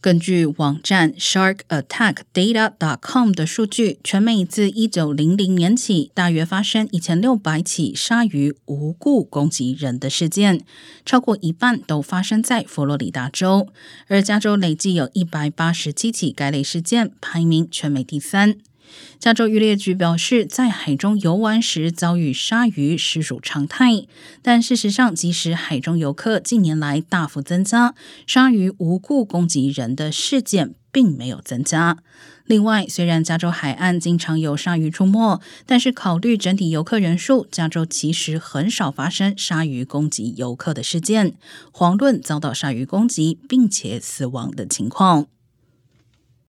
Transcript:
根据网站 SharkAttackData.com 的数据，全美自一九零零年起，大约发生一千六百起鲨鱼无故攻击人的事件，超过一半都发生在佛罗里达州，而加州累计有一百八十七起该类事件，排名全美第三。加州渔猎局表示，在海中游玩时遭遇鲨鱼实属常态，但事实上，即使海中游客近年来大幅增加，鲨鱼无故攻击人的事件并没有增加。另外，虽然加州海岸经常有鲨鱼出没，但是考虑整体游客人数，加州其实很少发生鲨鱼攻击游客的事件，遑论遭到鲨鱼攻击并且死亡的情况。